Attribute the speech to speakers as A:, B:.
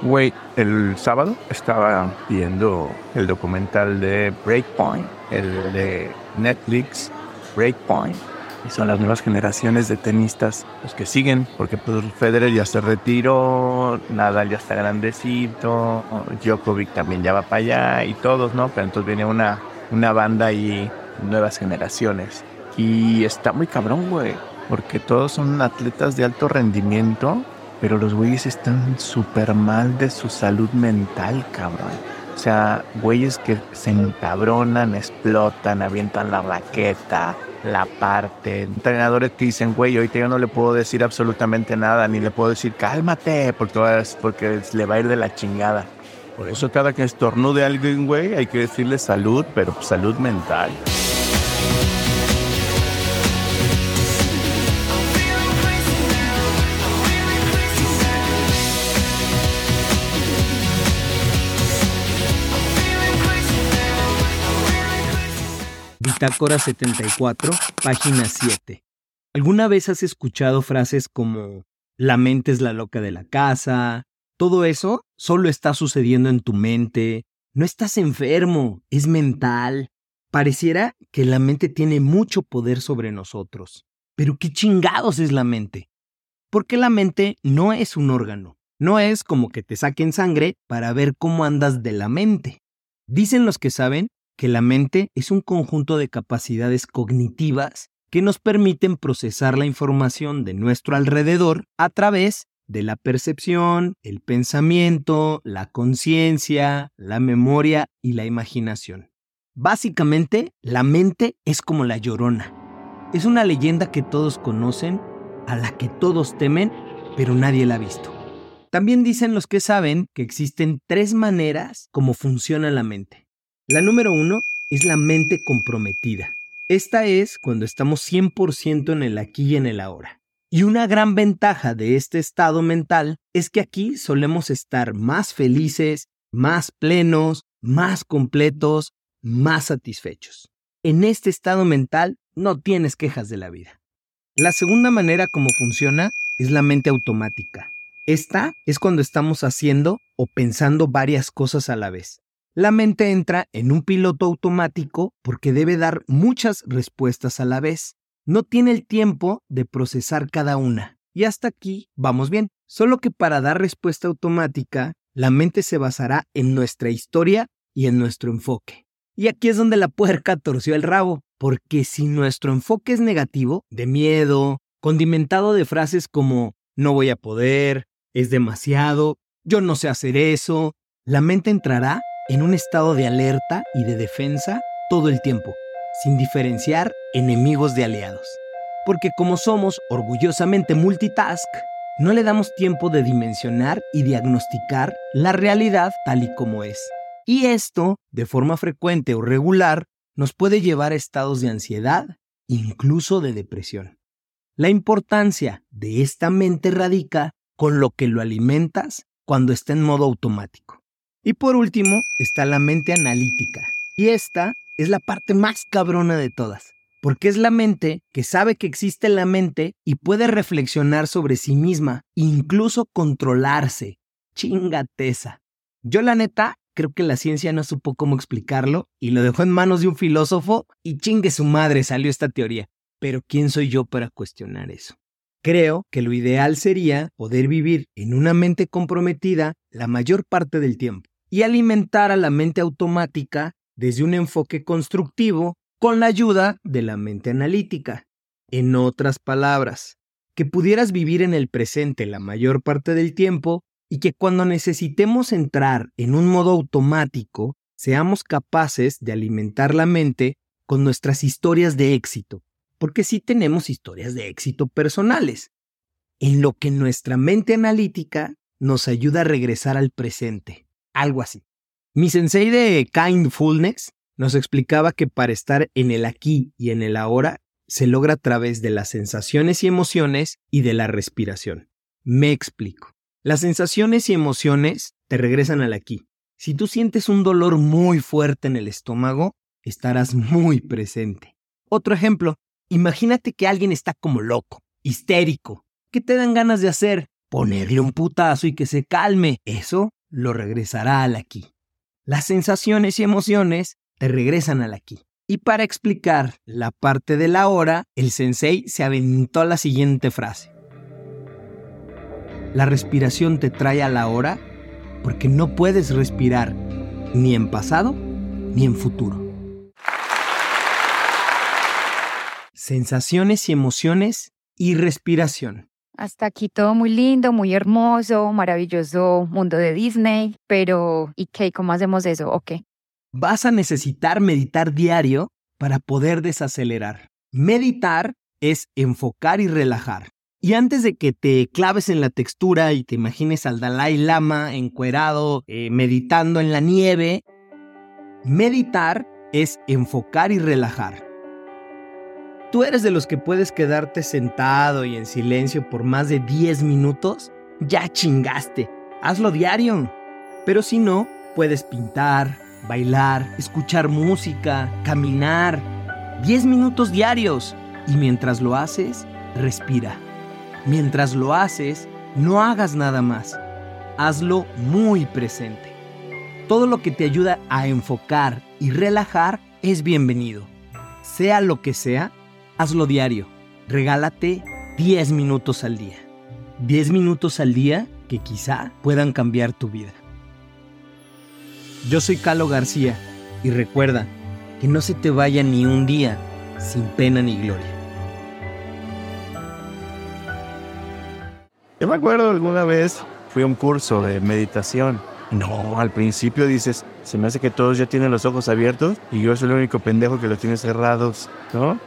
A: Güey, el sábado estaba viendo el documental de Breakpoint, el de Netflix, Breakpoint. Y son las nuevas generaciones de tenistas los que siguen, porque Federer ya se retiró, Nadal ya está grandecito, Djokovic también ya va para allá y todos, ¿no? Pero entonces viene una, una banda y nuevas generaciones. Y está muy cabrón, güey, porque todos son atletas de alto rendimiento pero los güeyes están súper mal de su salud mental, cabrón. O sea, güeyes que se encabronan, explotan, avientan la raqueta, la parte. Entrenadores que dicen, güey, ahorita yo no le puedo decir absolutamente nada, ni le puedo decir, cálmate, porque, porque le va a ir de la chingada. Por eso cada que estornude alguien, güey, hay que decirle salud, pero salud mental.
B: Bitácora 74, página 7. ¿Alguna vez has escuchado frases como la mente es la loca de la casa? Todo eso solo está sucediendo en tu mente. No estás enfermo, es mental. Pareciera que la mente tiene mucho poder sobre nosotros. Pero ¿qué chingados es la mente? Porque la mente no es un órgano. No es como que te saquen sangre para ver cómo andas de la mente. Dicen los que saben que la mente es un conjunto de capacidades cognitivas que nos permiten procesar la información de nuestro alrededor a través de la percepción, el pensamiento, la conciencia, la memoria y la imaginación. Básicamente, la mente es como la llorona. Es una leyenda que todos conocen, a la que todos temen, pero nadie la ha visto. También dicen los que saben que existen tres maneras como funciona la mente. La número uno es la mente comprometida. Esta es cuando estamos 100% en el aquí y en el ahora. Y una gran ventaja de este estado mental es que aquí solemos estar más felices, más plenos, más completos, más satisfechos. En este estado mental no tienes quejas de la vida. La segunda manera como funciona es la mente automática. Esta es cuando estamos haciendo o pensando varias cosas a la vez. La mente entra en un piloto automático porque debe dar muchas respuestas a la vez. No tiene el tiempo de procesar cada una. Y hasta aquí vamos bien. Solo que para dar respuesta automática, la mente se basará en nuestra historia y en nuestro enfoque. Y aquí es donde la puerca torció el rabo, porque si nuestro enfoque es negativo, de miedo, condimentado de frases como no voy a poder, es demasiado, yo no sé hacer eso, la mente entrará en un estado de alerta y de defensa todo el tiempo, sin diferenciar enemigos de aliados. Porque como somos orgullosamente multitask, no le damos tiempo de dimensionar y diagnosticar la realidad tal y como es. Y esto, de forma frecuente o regular, nos puede llevar a estados de ansiedad, incluso de depresión. La importancia de esta mente radica con lo que lo alimentas cuando está en modo automático. Y por último está la mente analítica. Y esta es la parte más cabrona de todas. Porque es la mente que sabe que existe la mente y puede reflexionar sobre sí misma, incluso controlarse. Chingateza. Yo la neta creo que la ciencia no supo cómo explicarlo y lo dejó en manos de un filósofo y chingue su madre salió esta teoría. Pero ¿quién soy yo para cuestionar eso? Creo que lo ideal sería poder vivir en una mente comprometida la mayor parte del tiempo y alimentar a la mente automática desde un enfoque constructivo con la ayuda de la mente analítica. En otras palabras, que pudieras vivir en el presente la mayor parte del tiempo y que cuando necesitemos entrar en un modo automático, seamos capaces de alimentar la mente con nuestras historias de éxito, porque sí tenemos historias de éxito personales, en lo que nuestra mente analítica nos ayuda a regresar al presente, algo así. Mi sensei de Kindfulness nos explicaba que para estar en el aquí y en el ahora se logra a través de las sensaciones y emociones y de la respiración. Me explico. Las sensaciones y emociones te regresan al aquí. Si tú sientes un dolor muy fuerte en el estómago, estarás muy presente. Otro ejemplo, imagínate que alguien está como loco, histérico. ¿Qué te dan ganas de hacer? Ponerle un putazo y que se calme. Eso lo regresará al aquí. Las sensaciones y emociones te regresan al aquí. Y para explicar la parte de la hora, el sensei se aventó la siguiente frase. La respiración te trae a la hora porque no puedes respirar ni en pasado ni en futuro. Sensaciones y emociones y respiración.
C: Hasta aquí todo muy lindo, muy hermoso, maravilloso mundo de Disney, pero ¿y qué? ¿Cómo hacemos eso? ¿O qué?
B: Vas a necesitar meditar diario para poder desacelerar. Meditar es enfocar y relajar. Y antes de que te claves en la textura y te imagines al Dalai Lama encuerado, eh, meditando en la nieve, meditar es enfocar y relajar. ¿Tú eres de los que puedes quedarte sentado y en silencio por más de 10 minutos? Ya chingaste, hazlo diario. Pero si no, puedes pintar, bailar, escuchar música, caminar. 10 minutos diarios. Y mientras lo haces, respira. Mientras lo haces, no hagas nada más. Hazlo muy presente. Todo lo que te ayuda a enfocar y relajar es bienvenido. Sea lo que sea, hazlo diario. Regálate 10 minutos al día. 10 minutos al día que quizá puedan cambiar tu vida. Yo soy Calo García y recuerda que no se te vaya ni un día sin pena ni gloria.
A: Yo me acuerdo alguna vez fui a un curso de meditación. No, al principio dices, se me hace que todos ya tienen los ojos abiertos y yo soy el único pendejo que los tiene cerrados, ¿no?